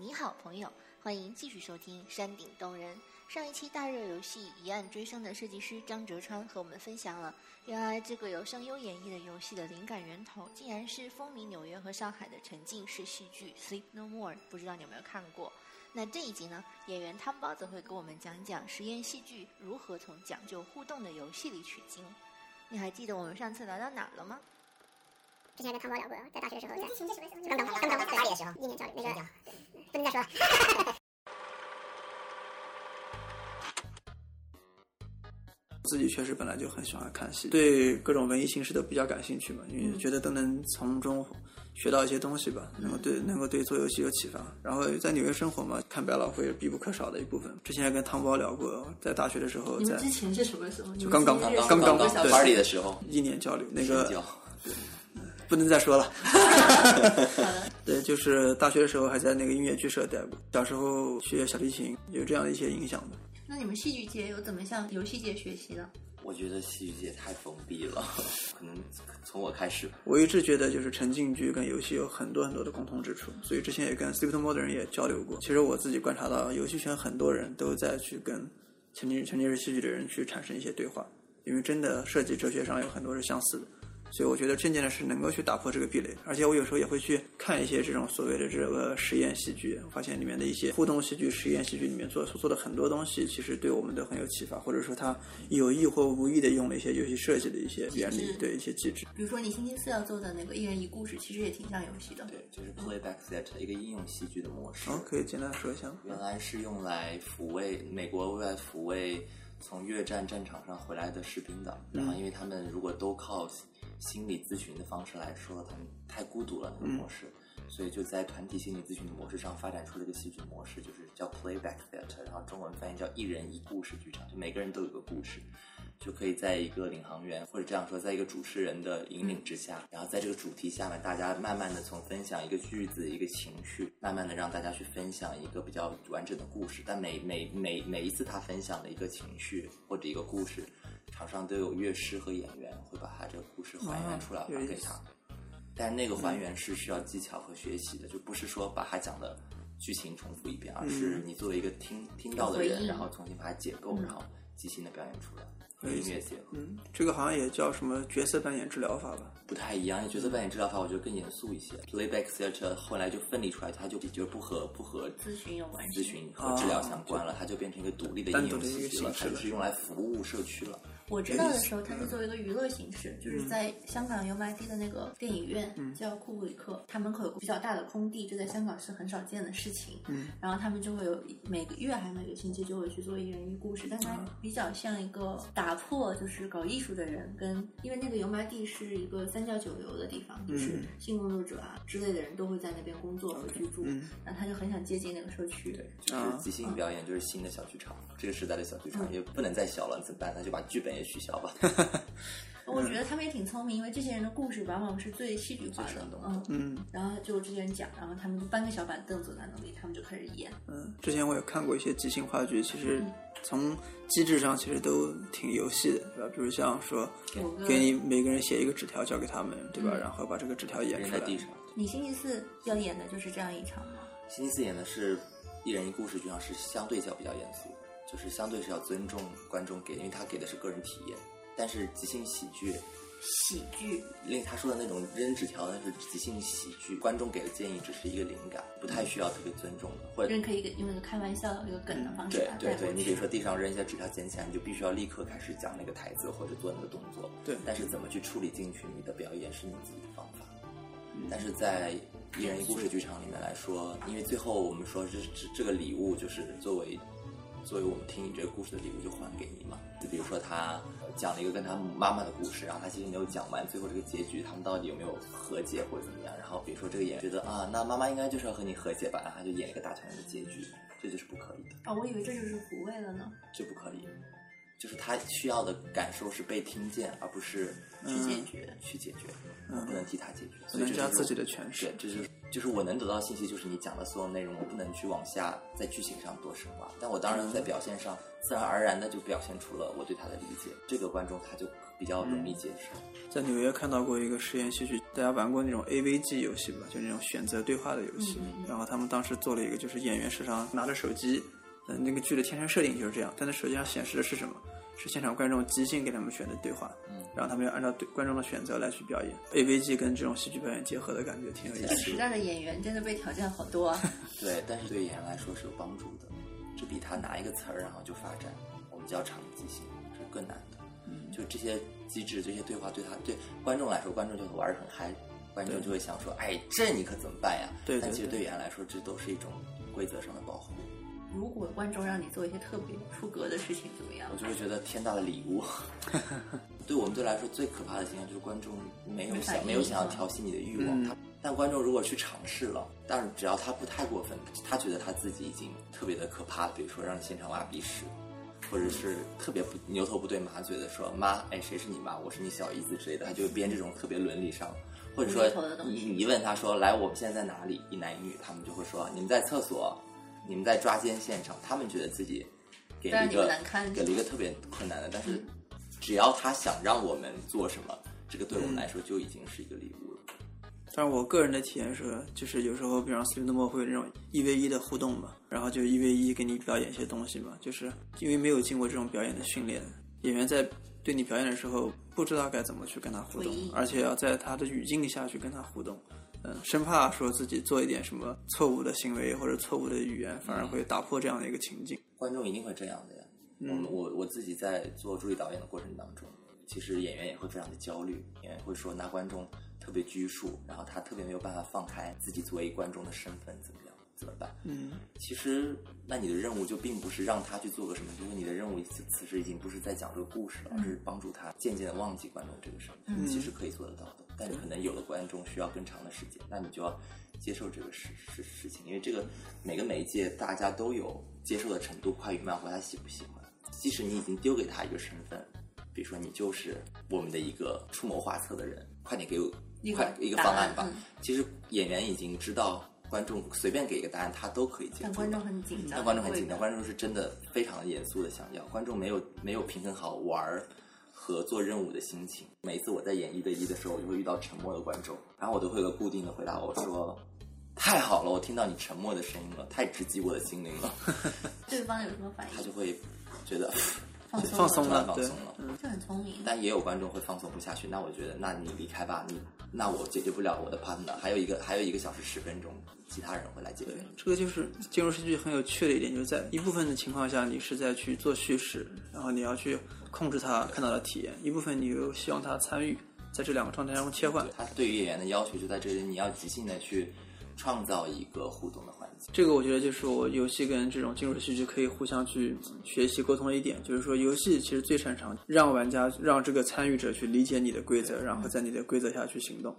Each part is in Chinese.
你好，朋友，欢迎继续收听《山顶洞人》。上一期大热游戏《一案追凶》的设计师张哲川和我们分享了，原来这个由声优演绎的游戏的灵感源头，竟然是风靡纽约和上海的沉浸式戏剧《Sleep No More》。不知道你有没有看过？那这一集呢，演员汤包则会给我们讲讲实验戏剧如何从讲究互动的游戏里取经。你还记得我们上次聊到哪了吗？之前跟汤包聊过，在大学的时候，在刚刚刚刚在大理的时候，一年教育那个，不能再说了。自己确实本来就很喜欢看戏，对各种文艺形式都比较感兴趣嘛，因为觉得都能从中学到一些东西吧，能够对能够对做游戏有启发。然后在纽约生活嘛，看百老汇必不可少的一部分。之前还跟汤包聊过，在大学的时候，在你们之前是什么时候？就刚刚刚刚认识对 party 的时候，一年交流那个交不能再说了。对，就是大学的时候还在那个音乐剧社待过，小时候学小提琴，有这样的一些影响吧。那你们戏剧界有怎么向游戏界学习的？我觉得戏剧界太封闭了，可能从我开始，我一直觉得就是沉浸剧跟游戏有很多很多的共同之处，所以之前也跟 More 的人也交流过。其实我自己观察到，游戏圈很多人都在去跟沉浸沉浸式戏剧的人去产生一些对话，因为真的设计哲学上有很多是相似的。所以我觉得渐渐的是能够去打破这个壁垒，而且我有时候也会去看一些这种所谓的这个实验戏剧，发现里面的一些互动戏剧、实验戏剧里面做所做的很多东西，其实对我们都很有启发，或者说他有意或无意的用了一些游戏设计的一些原理，对一些机制。比如说你星期四要做的那个一人一故事，其实也挺像游戏的。对，就是 playback theater 一个应用戏剧的模式。哦，可以简单说一下？原来是用来抚慰美国为了抚慰从越战战场上回来的士兵的，然后因为他们如果都靠心理咨询的方式来说，他们太孤独了那个模式，所以就在团体心理咨询的模式上发展出了一个戏剧模式，就是叫 playback theater，然后中文翻译叫一人一故事剧场，就每个人都有个故事。就可以在一个领航员，或者这样说，在一个主持人的引领之下，然后在这个主题下面，大家慢慢的从分享一个句子、一个情绪，慢慢的让大家去分享一个比较完整的故事。但每每每每一次他分享的一个情绪或者一个故事，场上都有乐师和演员会把他这个故事还原出来还给他。但那个还原是需要技巧和学习的，就不是说把他讲的剧情重复一遍，而是你作为一个听听到的人，然后重新把它解构，然后即兴的表演出来。和音乐结合，嗯，这个好像也叫什么角色扮演治疗法吧？不太一样。角色扮演治疗法，我觉得更严肃一些。Playback theater 后来就分离出来，它就就不和不和咨询有关系咨询和治疗相关了，它就变成一个独立的应用戏剧了，它就是用来服务社区了。我知道的时候，它是作为一个娱乐形式，就是在香港油麻地的那个电影院，叫库布里克，它门口有个比较大的空地，这在香港是很少见的事情。嗯，然后他们就会有每个月还是每个星期就会去做一人一故事，但它比较像一个打破，就是搞艺术的人跟，因为那个油麻地是一个三教九流的地方，就是性工作者啊之类的人都会在那边工作和居住，然后他就很想接近那个社区。对，就是即兴表演，就是新的小剧场，这个时代的小剧场也不能再小了，怎么办？那就把剧本也取消吧。我觉得他们也挺聪明，因为这些人的故事往往是最戏剧化的，嗯嗯。然后就这些人讲，然后他们就搬个小板凳坐在那里，他们就开始演。嗯，之前我也看过一些即兴话剧，其实从机制上其实都挺游戏的，对吧？比如像说，给你每个人写一个纸条交给他们，对吧？然后把这个纸条演出来。在地上。你星期四要演的就是这样一场吗？星期四演的是一人一故事剧场，是相对较比较严肃，就是相对是要尊重观众给，因为他给的是个人体验。但是即兴喜剧，喜剧，令他说的那种扔纸条，那是即兴喜剧。观众给的建议只是一个灵感，不太需要特别尊重的，或者人可以用一个开玩笑、一个梗的方式对对对，你比如说地上扔一些纸条捡起来，你就必须要立刻开始讲那个台词或者做那个动作。对，但是怎么去处理进去，你的表演是你自己的方法。但是在一人一故事剧场里面来说，因为最后我们说这这这个礼物就是作为。作为我们听你这个故事的礼物，就还给你嘛。就比如说他讲了一个跟他妈妈的故事，然后他其实没有讲完，最后这个结局他们到底有没有和解或者怎么样？然后比如说这个演员觉得啊，那妈妈应该就是要和你和解吧，然后他就演一个大团圆的结局，这就是不可以的。啊，我以为这就是抚慰了呢。这不可以，就是他需要的感受是被听见，而不是去解决，去解决，不能替他解决，不能加自己的诠释。对，这就是就是我能得到信息，就是你讲的所有内容，我不能去往下在剧情上多深化，但我当然在表现上自然而然的就表现出了我对他的理解，这个观众他就比较容易接受。在纽约看到过一个实验戏剧，大家玩过那种 AVG 游戏吧，就那种选择对话的游戏。然后他们当时做了一个，就是演员手上拿着手机，嗯，那个剧的天生设定就是这样，但在手机上显示的是什么？是现场观众即兴给他们选的对话，嗯，然后他们要按照对观众的选择来去表演。AVG 跟这种戏剧表演结合的感觉挺有意思的。时代的演员真的被挑战好多啊！对，但是对演员来说是有帮助的，这比他拿一个词儿然后就发展，我们叫场即兴是更难的。嗯，就这些机制、这些对话，对他对观众来说，观众就会玩得很嗨，观众就会想说：“哎，这你可怎么办呀？”对对但其实对对演员来说，这都是一种规则上的保护。如果观众让你做一些特别出格的事情，怎么样我？就会觉得天大的礼物。对我们队来说，最可怕的现象就是观众没有想没有想要调戏你的欲望。嗯他但观众如果去尝试了，但是只要他不太过分，他觉得他自己已经特别的可怕了，比如说让你现场挖鼻屎，或者是特别不牛头不对马嘴的说妈，哎，谁是你妈？我是你小姨子之类的，他就会编这种特别伦理上，或者说你你一问他说来，我们现在在哪里？一男一女，他们就会说你们在厕所，你们在抓奸现场，他们觉得自己给了一个难堪给了一个特别困难的，但是只要他想让我们做什么，这个对我们来说就已经是一个礼物了。但是我个人的体验是，就是有时候，比方 Sleep No 会有那种一 v 一的互动嘛，然后就一 v 一给你表演一些东西嘛，就是因为没有经过这种表演的训练，演员在对你表演的时候不知道该怎么去跟他互动，而且要在他的语境下去跟他互动，嗯，生怕说自己做一点什么错误的行为或者错误的语言，反而会打破这样的一个情境。观众一定会这样的呀。我我我自己在做助理导演的过程当中，其实演员也会非常的焦虑，演员会说那观众特别拘束，然后他特别没有办法放开自己作为观众的身份，怎么样？怎么办？嗯，其实，那你的任务就并不是让他去做个什么，因为你的任务此此时已经不是在讲这个故事了，而是帮助他渐渐的忘记观众这个身份。其实可以做得到的，但是可能有的观众需要更长的时间，那你就要接受这个事事事情，因为这个每个媒介大家都有接受的程度，快与慢或他喜不喜欢。即使你已经丢给他一个身份，比如说你就是我们的一个出谋划策的人，快点给我一快一个方案吧。嗯其实演员已经知道，观众随便给一个答案，他都可以接受。但观众很紧张，但观众很紧张，观众是真的非常严肃的想要，观众没有没有平衡好玩儿和做任务的心情。每次我在演一对一的时候，我就会遇到沉默的观众，然后我都会有个固定的回答，我说：“太好了，我听到你沉默的声音了，太直击我的心灵了。对方有什么反”应？他就会觉得 放松放松了，对放松了。就很聪明。但也有观众会放松不下去，那我觉得，那你离开吧，你那我解决不了我的 partner，还有一个还有一个小时十分钟，其他人会来解决。这个就是进入戏剧很有趣的一点，就是在一部分的情况下，你是在去做叙事，然后你要去控制他看到的体验；一部分你又希望他参与，在这两个状态中切换。他对于演员的要求就在这里，你要即兴的去创造一个互动的。这个我觉得就是我游戏跟这种进入戏剧可以互相去学习沟通的一点，就是说游戏其实最擅长让玩家让这个参与者去理解你的规则，然后在你的规则下去行动。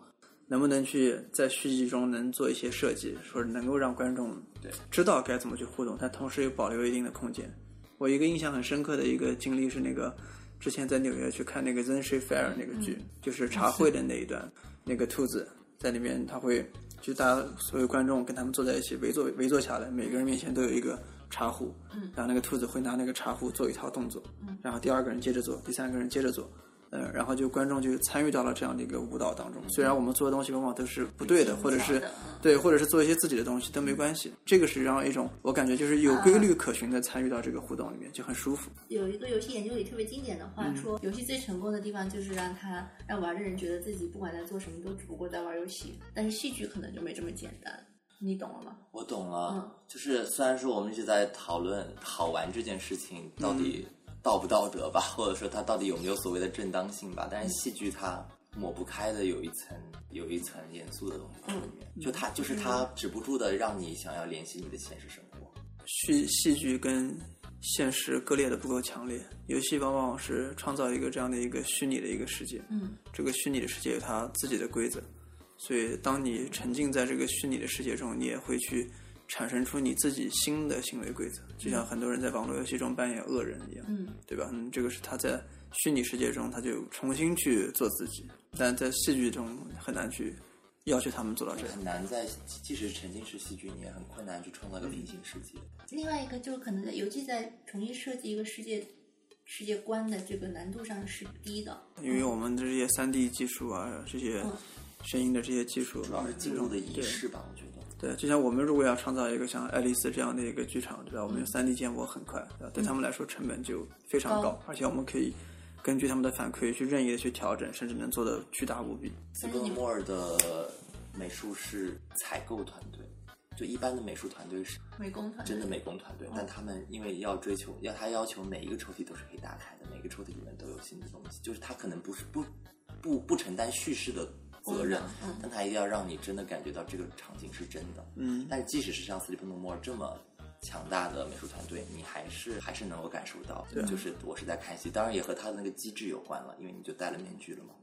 能不能去在续集中能做一些设计，说能够让观众对知道该怎么去互动，但同时又保留一定的空间。我一个印象很深刻的一个经历是那个之前在纽约去看那个《Zen Street Fair》那个剧，就是茶会的那一段，那个兔子在里面他会就大家所有观众跟他们坐在一起围坐围坐下来，每个人面前都有一个茶壶，然后那个兔子会拿那个茶壶做一套动作，然后第二个人接着做，第三个人接着做。呃，然后就观众就参与到了这样的一个舞蹈当中。虽然我们做的东西往往都是不对的，或者是对，或者是做一些自己的东西都没关系。这个是让一种我感觉就是有规律可循的参与到这个互动里面，就很舒服。有一个游戏研究里特别经典的话说，游戏最成功的地方就是让他让玩的人觉得自己不管在做什么都只不过在玩游戏。但是戏剧可能就没这么简单，你懂了吗？我懂了，嗯就是虽然说我们一直在讨论好玩这件事情到底道不道德吧，或者说它到底有没有所谓的正当性吧，但是戏剧它抹不开的有一层有一层严肃的东西在里面，就它就是它止不住的让你想要联系你的现实生活。戏戏剧跟现实割裂的不够强烈，游戏往往是创造一个这样的一个虚拟的一个世界。嗯，这个虚拟的世界有它自己的规则，所以当你沉浸在这个虚拟的世界中，你也会去产生出你自己新的行为规则，就像很多人在网络游戏中扮演恶人一样，嗯，对吧？嗯，这个是他在虚拟世界中，他就重新去做自己，但在戏剧中很难去要求他们做到这样。很难在即使沉浸式戏剧，你也很困难去创造一个平行世界。另外一个就是可能在尤其在重新设计一个世界世界观的这个难度上是低的，因为我们的这些三 D 技术啊，这些嗯声音的这些技术，主要是进入的仪对式吧。对，就像我们如果要创造一个像爱丽丝这样的一个剧场，对吧？我们嗯用三 D 建模很快，对吧？对他们来说成本就非常高，高而且我们可以根据他们的反馈去任意的去调整，甚至能做的巨大无比。斯波莫尔的美术是采购团队，就一般的美术团队是美工团队真的美工团队，但他们因为要追求，要他要求每一个抽屉都是可以打开的，每个抽屉里面都有新的东西，就是他可能不是不不不承担叙事的责任但他一定要让你真的感觉到这个场景是真的。嗯，但是即使是像 Sleep No More 这么强大的美术团队，你还是还是能够感受到，对。就是我是在看戏，当然也和他的那个机制有关了，因为你就戴了面具了嘛，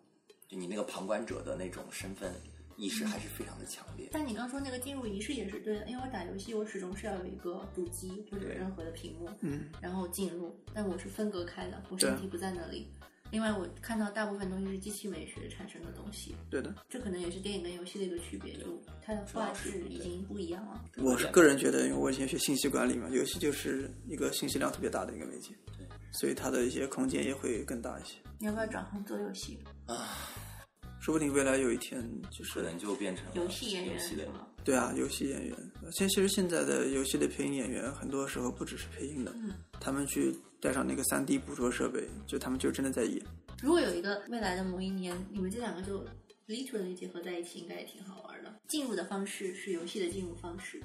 就你那个旁观者的那种身份意识还是非常的强烈。但你刚说那个进入仪式也是对的，因为我打游戏我始终是要有一个主机或者任何的屏幕，嗯，然后进入，但我是分隔开的，我身体不在那里。另外，我看到大部分东西是机器美学产生的东西，对的。这可能也是电影跟游戏的一个区别，就它的画质已经不一样了。我是个人觉得，因为我以前学信息管理嘛，游戏就是一个信息量特别大的一个媒介，对，所以它的一些空间也会更大一些。你要不要转行做游戏啊？说不定未来有一天就是可能就变成游戏演员游戏的是吗？对啊，游戏演员。现其实现在的游戏的配音演员，很多时候不只是配音的，嗯他们去带上那个三 D 捕捉设备，就他们就真的在演。如果有一个未来的某一年，你们这两个就 literally 结合在一起，应该也挺好玩的。进入的方式是游戏的进入方式，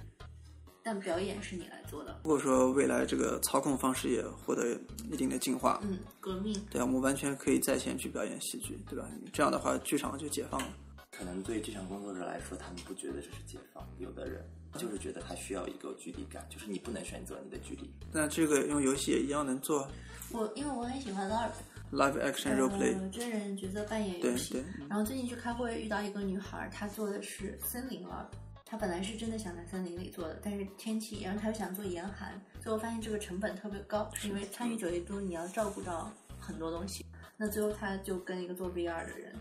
但表演是你来做的。如果说未来这个操控方式也获得一定的进化，嗯，革命。对啊，我们完全可以在线去表演戏剧，对吧？这样的话，剧场就解放了。可能对剧场工作者来说，他们不觉得这是解放，有的人就是觉得他需要一个距离感，就是你不能选择你的距离。那这个用游戏也一样能做我因为我很喜欢 LARP，live action role play，、呃，真人角色扮演游戏对。然后最近去开会遇到一个女孩，她做的是森林 LARP。她本来是真的想在森林里做的，但是天气，然后她又想做严寒，最后发现这个成本特别高，因为参与九一度你要照顾到很多东西。那最后她就跟一个做 VR 的人，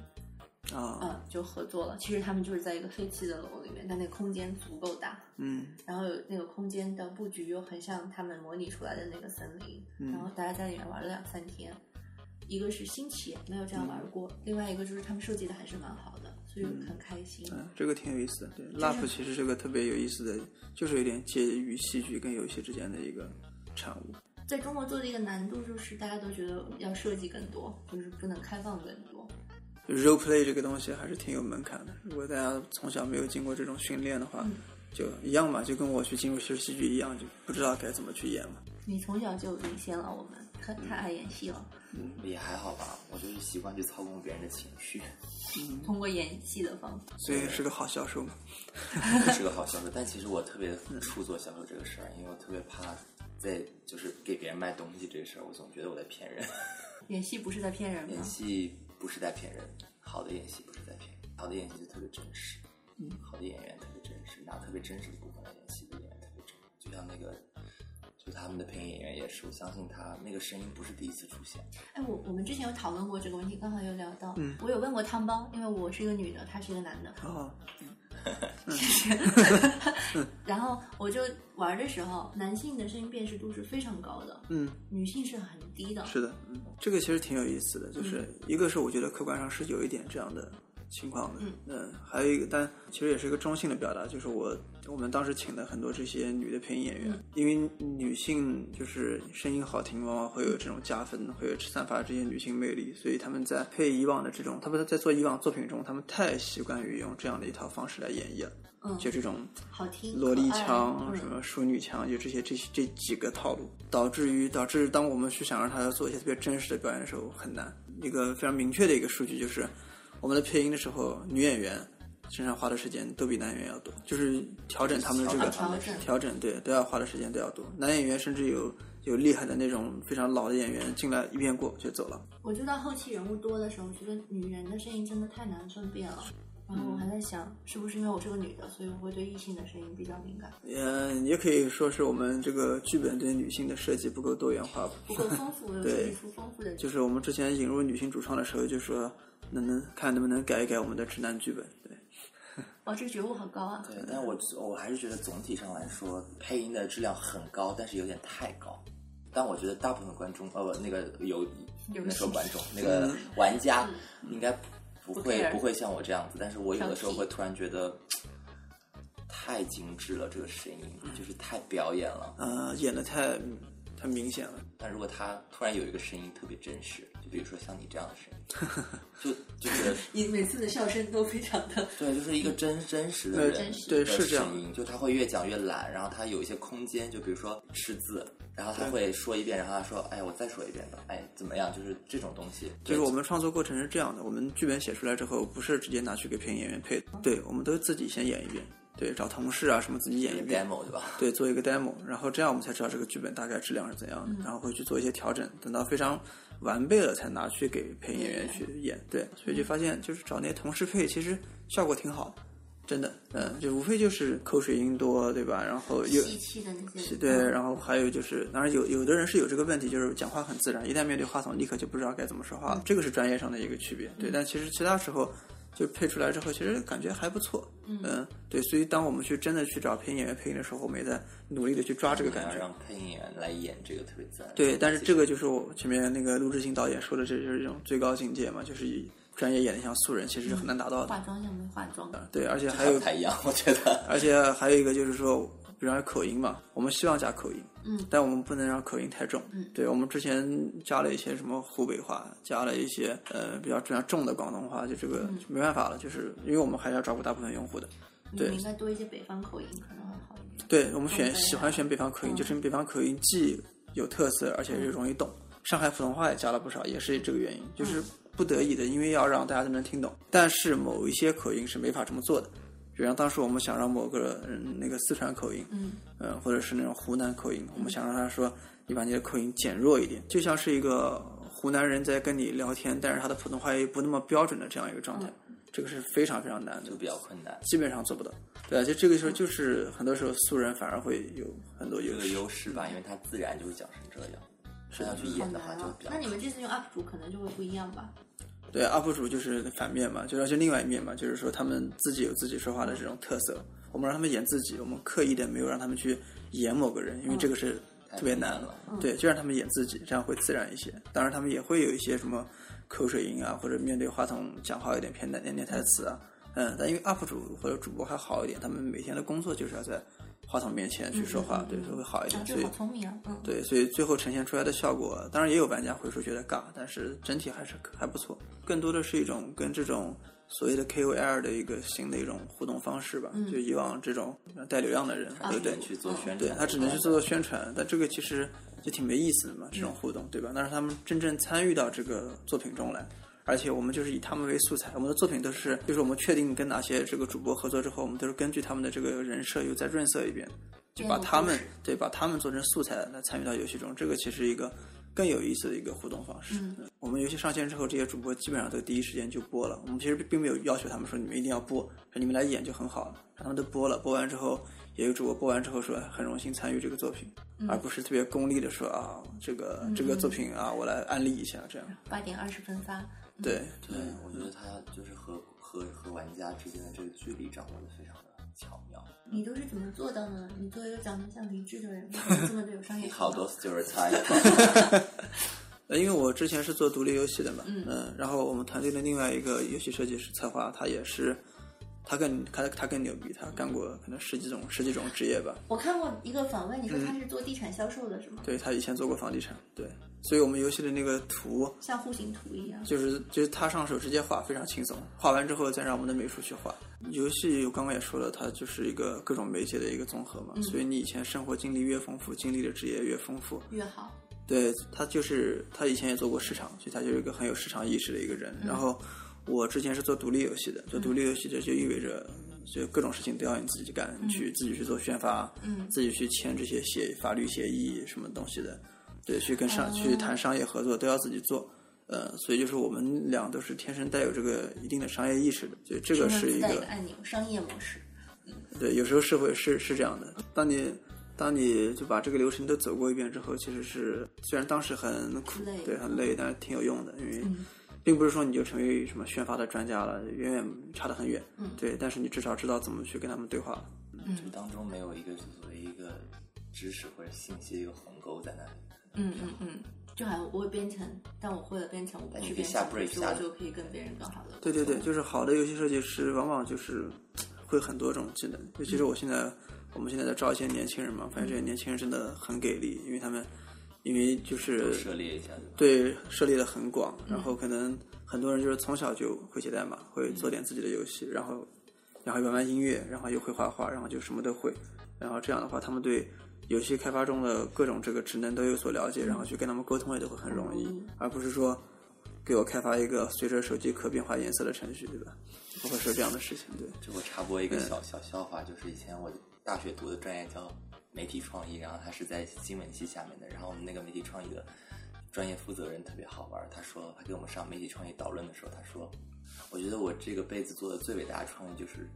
啊，嗯，就合作了。其实他们就是在一个废弃的楼里面，但那个空间足够大，嗯然后那个空间的布局又很像他们模拟出来的那个森林，然后大家在里面玩了两三天。一个是新奇，没有这样玩过；另外一个就是他们设计的还是蛮好的，所以很开心。嗯，这个挺有意思的。对，LARP 其实是个特别有意思的，就是有点介于戏剧跟游戏之间的一个产物。在中国做的一个难度就是大家都觉得要设计更多，就是不能开放更多。Role play 这个东西还是挺有门槛的。如果大家从小没有经过这种训练的话，就一样嘛，就跟我去进入学戏剧一样，就不知道该怎么去演了。你从小就领先了我们，太太爱演戏了。嗯也还好吧，我就是习惯去操控别人的情绪，通过演戏的方法，所以是个好销售嘛。是个好销售。但其实我特别怵做销售这个事儿，因为我特别怕在就是给别人卖东西这个事儿，我总觉得我在骗人。演戏不是在骗人演？戏不是在骗人，好的演戏不是在骗人，好的演戏就特别真实，嗯，好的演员特别真实，拿特别真实的部分来演戏的演员特别真实，就像那个。就他们的配音演员也是，我相信他那个声音不是第一次出现。哎，我我们之前有讨论过这个问题，刚好有聊到。嗯，我有问过汤包，因为我是一个女的，他是一个男的。哦，然后我就玩的时候，男性的声音辨识度是非常高的，嗯，女性是很低的。是的，嗯，这个其实挺有意思的，就是一个是我觉得客观上是有一点这样的情况的，嗯，还有一个，但其实也是一个中性的表达，就是我我们当时请的很多这些女的配音演员，因为女性就是声音好听，往往会有这种加分，会有散发这些女性魅力，所以他们在配以往的这种，他们在做以往作品中，他们太习惯于用这样的一套方式来演绎了，嗯。就这种好听，萝莉腔、嗯。什么淑女腔，就这些这些这几个套路，导致于导致当我们去想让他做一些特别真实的表演的时候很难。一个非常明确的一个数据就是，我们的配音的时候，女演员身上花的时间都比男演员要多，就是调整他们的这个调整调整，对，都要花的时间都要多。男演员甚至有有厉害的那种非常老的演员进来一遍过就走了。我知道后期人物多的时候，我觉得女人的声音真的太难分辨了。然后我还在想，是不是因为我是个女的，所以我会对异性的声音比较敏感，嗯，也可以说是我们这个剧本对女性的设计不够多元化吧。不够丰富，有设计出丰富的。就是我们之前引入女性主创的时候，就说能能看能不能改一改我们的直男剧本。对，哇，这个觉悟好高啊！对，但我我还是觉得总体上来说，配音的质量很高，但是有点太高。但我觉得大部分观众，呃，不，那个有那说观众，那个玩家应该不不会不会像我这样子，但是我有的时候会突然觉得太精致了，这个声音就是太表演了。呃，演的太太明显了。但如果他突然有一个声音特别真实，就比如说像你这样的声音，就就是 你每次的笑声都非常的对，就是一个真真实的对人对的是这样，就他会越讲越懒，然后他有一些空间，就比如说识字，然后他会说一遍，然后他说，哎，我再说一遍吧，哎，怎么样？就是这种东西，就是我们创作过程是这样的，我们剧本写出来之后，不是直接拿去给配音演员配的，对，我们都自己先演一遍，对，找同事啊什么自己演一一个遍，demo 对吧？对，做一个 demo，然后这样我们才知道这个剧本大概质量是怎样的，然后会去做一些调整，等到非常完备了才拿去给配音演员去演，对，所以就发现就是找那些同事配，其实效果挺好，真的，嗯，就无非就是口水音多，对吧？然后又吸气的那些，对，然后还有就是，当然有有的人是有这个问题，就是讲话很自然，一旦面对话筒，立刻就不知道该怎么说话了，这个是专业上的一个区别。对，但其实其他时候就配出来之后，其实感觉还不错。嗯，对，所以当我们去真的去找配音演员配音的时候，我们也在努力的去抓这个感觉。要让配音演员来演这个特别自然。对，但是这个就是我前面那个陆志新导演说的，这就是一种最高境界嘛，就是以专业演的像素人，其实是很难达到的。化妆像没化妆的，对，而且还还有不太一样，我觉得。而且还有一个就是说，比方说口音嘛，我们希望加口音，嗯，但我们不能让口音太重，嗯，对，我们之前加了一些什么湖北话，加了一些呃比较比较重的广东话，就这个嗯没办法了，就是因为我们还是要照顾大部分用户的，对应该多一些北方口音，可能会好一点。对我们选喜欢选北方口音，嗯就是因为北方口音既有特色，而且又容易懂。上海普通话也加了不少，也是这个原因，就是不得已的，因为要让大家都能听懂。但是某一些口音是没法这么做的，比方当时我们想让某个人那个四川口音，嗯，呃，或者是那种湖南口音，我们想让他说，你把你的口音减弱一点，就像是一个湖南人在跟你聊天，但是他的普通话又不那么标准的这样一个状态，这个是非常非常难的就，比较困难。基本上做不到。对啊，就这个时候就是很多时候素人反而会有很多优有个势。优势吧，因为他自然就会讲成这样。是要去演的话就比较那你们这次用 UP 主可能就会不一样吧？对，UP 主就是反面嘛，就是就另外一面嘛，就是说他们自己有自己说话的这种特色，我们让他们演自己，我们刻意的没有让他们去演某个人，因为这个是特别难了。对，就让他们演自己，这样会自然一些。当然，他们也会有一些什么口水音啊，或者面对话筒讲话有点偏难念念台词啊。嗯，但因为 UP 主或者主播还好一点，他们每天的工作就是要在话筒面前去说话，对，所以会好一点。所以好聪明啊！嗯，对，所以最后呈现出来的效果，当然也有玩家会说觉得尬，但是整体还是还不错。更多的是一种跟这种所谓的 KOL 的一个新的一种互动方式吧。就以往这种带流量的人，对不对？去做宣传，对他只能去做做宣传，但这个其实就挺没意思的嘛，这种互动，对吧？但是他们真正参与到这个作品中来，而且我们就是以他们为素材，我们的作品都是，就是我们确定跟哪些这个主播合作之后，我们都是根据他们的这个人设又再润色一遍，就把他们对把他们做成素材来参与到游戏中，这个其实一个更有意思的一个互动方式。嗯我们游戏上线之后，这些主播基本上都第一时间就播了。我们其实并没有要求他们说你们一定要播，说你们来演就很好了，让他们都播了。播完之后，也有主播播完之后说很荣幸参与这个作品，而不是特别功利的说啊这个这个作品啊我来安利一下这样。八点二十分发，对对，我觉得他就是和和和玩家之间的这个距离掌握的非常的巧妙。你都是怎么做到呢？你作为一个长得像李志的人，这么的有商业？好多 stereotype，呃，因为我之前是做独立游戏的嘛，嗯、然后我们团队的另外一个游戏设计师策划，他也是，他更他他更牛逼，他干过可能十几种十几种职业吧，我看过一个访问，你说他是做地产销售的，是吗？对他以前做过房地产，对，所以我们游戏的那个图像户型图一样。就是就是他上手直接画，非常轻松，画完之后再让我们的美术去画。游戏我刚刚也说了，它就是一个各种媒介的一个综合嘛，所以你以前生活经历越丰富，经历的职业越丰富，越好，对他就是他以前也做过市场，所以他就是一个很有市场意识的一个人。然后我之前是做独立游戏的，做独立游戏的就意味着就各种事情都要你自己干，去自己去做宣发，嗯。自己去签这些协法律协议什么东西的，对，去跟商、哦。去谈商业合作都要自己做。呃，所以就是我们俩都是天生带有这个一定的商业意识的，所以这个是一个商业模式。对，有时候是会是是这样的。当你当你就把这个流程都走过一遍之后，其实是虽然当时很苦累，对，很累，但是挺有用的，因为嗯并不是说你就成为什么宣发的专家了，远远差得很远。嗯对，但是你至少知道怎么去跟他们对话嗯。这当中没有一个所谓一个知识或者信息的一个鸿沟在那里，嗯嗯嗯，就好像我会编程，但我会了编程，我不去编程以我下的就可以跟别人更好的。对对对，就是好的游戏设计师往往就是会很多种技能，尤其是我现在我们现在在招一些年轻人嘛，发现这些年轻人真的很给力，因为他们因为就是涉猎一下。对涉猎的很广，然后可能很多人就是从小就会写代码，会做点自己的游戏，然后然后玩玩音乐，然后又会画画，然后就什么都会，然后这样的话，他们对游戏开发中的各种这个职能都有所了解，然后去跟他们沟通也都会很容易，而不是说给我开发一个随着手机可变化颜色的程序，对吧？不会说这样的事情，对。这我插播一个小小笑话，就是以前我大学读的专业叫媒体创意，然后他是在新闻系下面的，然后我们那个媒体创意的专业负责人特别好玩，他说他给我们上媒体创意导论的时候，他说，我觉得我这个辈子做的最伟大的创意就是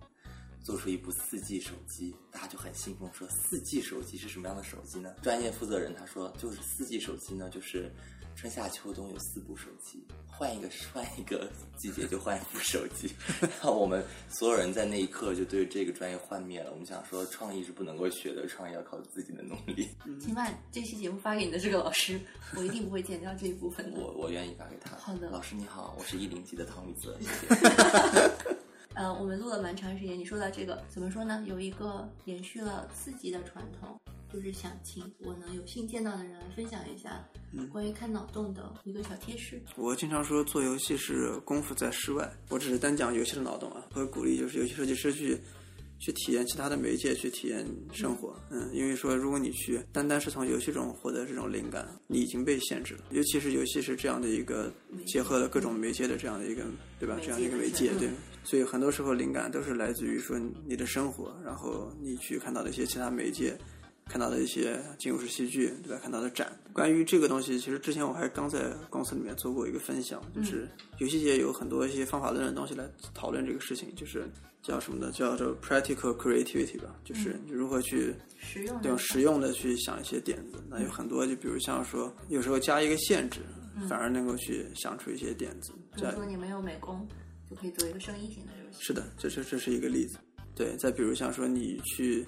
做出一部四 G 手机，大家就很兴奋说四 G 手机是什么样的手机呢？专业负责人他说就是四 G 手机呢，就是春夏秋冬有四部手机，换一个换一个季节就换一部手机。然后我们所有人在那一刻就对这个专业幻灭了。我们想说，创意是不能够学的，创意要靠自己的努力。请把这期节目发给你的这个老师，我一定不会剪掉这一部分的。我我愿意发给他。好的老师你好，我是一零级的汤米泽，谢谢。呃，我们录了蛮长时间。你说到这个，怎么说呢？有一个延续了四集的传统，就是想请我能有幸见到的人来分享一下关于看脑洞的一个小贴士。我经常说做游戏是功夫在室外，我只是单讲游戏的脑洞啊，会鼓励就是游戏设计师去去体验其他的媒介，去体验生活。嗯，因为说如果你去单单是从游戏中获得这种灵感，你已经被限制了。尤其是游戏是这样的一个结合了各种媒介的这样的一个，对吧？这样的一个媒介，对。所以很多时候灵感都是来自于说你的生活，然后你去看到的一些其他媒介。看到的一些进入式戏剧，对吧？看到的展，关于这个东西，其实之前我还刚在公司里面做过一个分享，就是游戏界有很多一些方法论的东西来讨论这个事情，就是叫什么呢？叫做 practical creativity 吧，就是你如何去实用对用实用的去想一些点子。那有很多，就比如像说，有时候加一个限制，反而能够去想出一些点子。比如说你没有美工，就可以做一个生意型的游戏。是的，这这这是一个例子。对，再比如像说你去。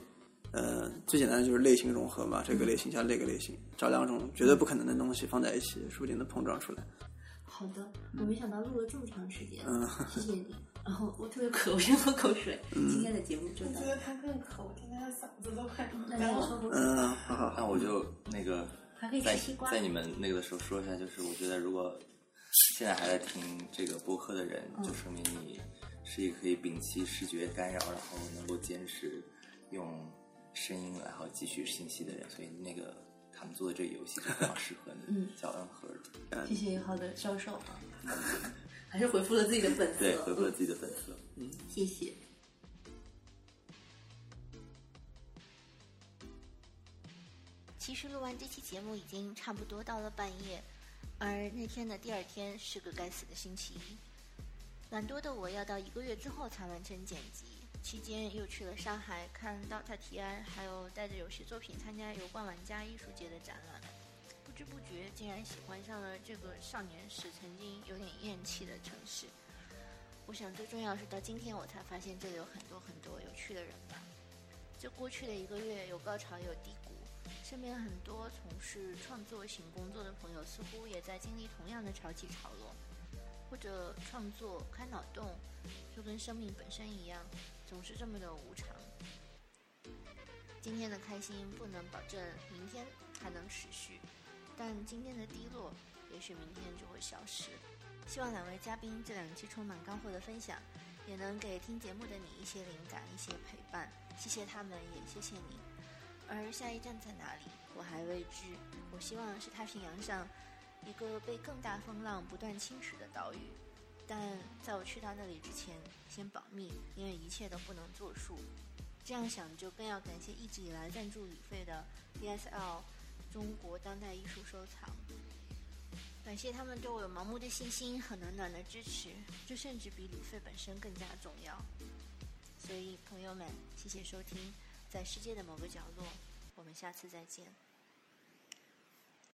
呃，最简单的就是类型融合嘛，这个类型加那个类型，找两种绝对不可能的东西放在一起，说不定能碰撞出来。好的，我没想到录了这么长时间，嗯谢谢你。然后我特别渴，我先喝口水。今天的节目就到我觉。得他更渴，我听他的嗓子都快那你要喝口水，嗯，好好好，那我就那个还可以吃在西瓜在你们那个的时候说一下，就是我觉得如果现在还在听这个播客的人，嗯就说明你是一个可以摒弃视觉干扰，然后能够坚持用声音然后汲取信息的人，所以那个他们做的这个游戏是非常适合你，嗯叫恩和尔，谢谢好的销售啊，还是回复了自己的粉丝。对，回复了自己的粉丝。嗯，谢谢。其实录完这期节目已经差不多到了半夜，而那天的第二天是个该死的星期一。懒惰的我要到一个月之后才完成剪辑，期间又去了上海看 DOTA 提安，还有带着游戏作品参加油罐玩家艺术节的展览。不知不觉竟然喜欢上了这个少年时曾经有点厌弃的城市。我想最重要是到今天我才发现这里有很多很多有趣的人吧。这过去的一个月有高潮也有低谷，身边很多从事创作型工作的朋友似乎也在经历同样的潮起潮落，或者创作开脑洞，就跟生命本身一样，总是这么的无常。今天的开心不能保证明天还能持续，但今天的低落，也许明天就会消失。希望两位嘉宾这两期充满干货的分享，也能给听节目的你一些灵感、一些陪伴。谢谢他们，也谢谢你。而下一站在哪里，我还未知。我希望是太平洋上一个被更大风浪不断侵蚀的岛屿。但在我去到那里之前，先保密，因为一切都不能作数。这样想就更要感谢一直以来赞助旅费的 DSL 中国当代艺术收藏。感谢他们对我有盲目的信心和暖暖的支持，这甚至比旅费本身更加重要。所以，朋友们，谢谢收听，在世界的某个角落，我们下次再见。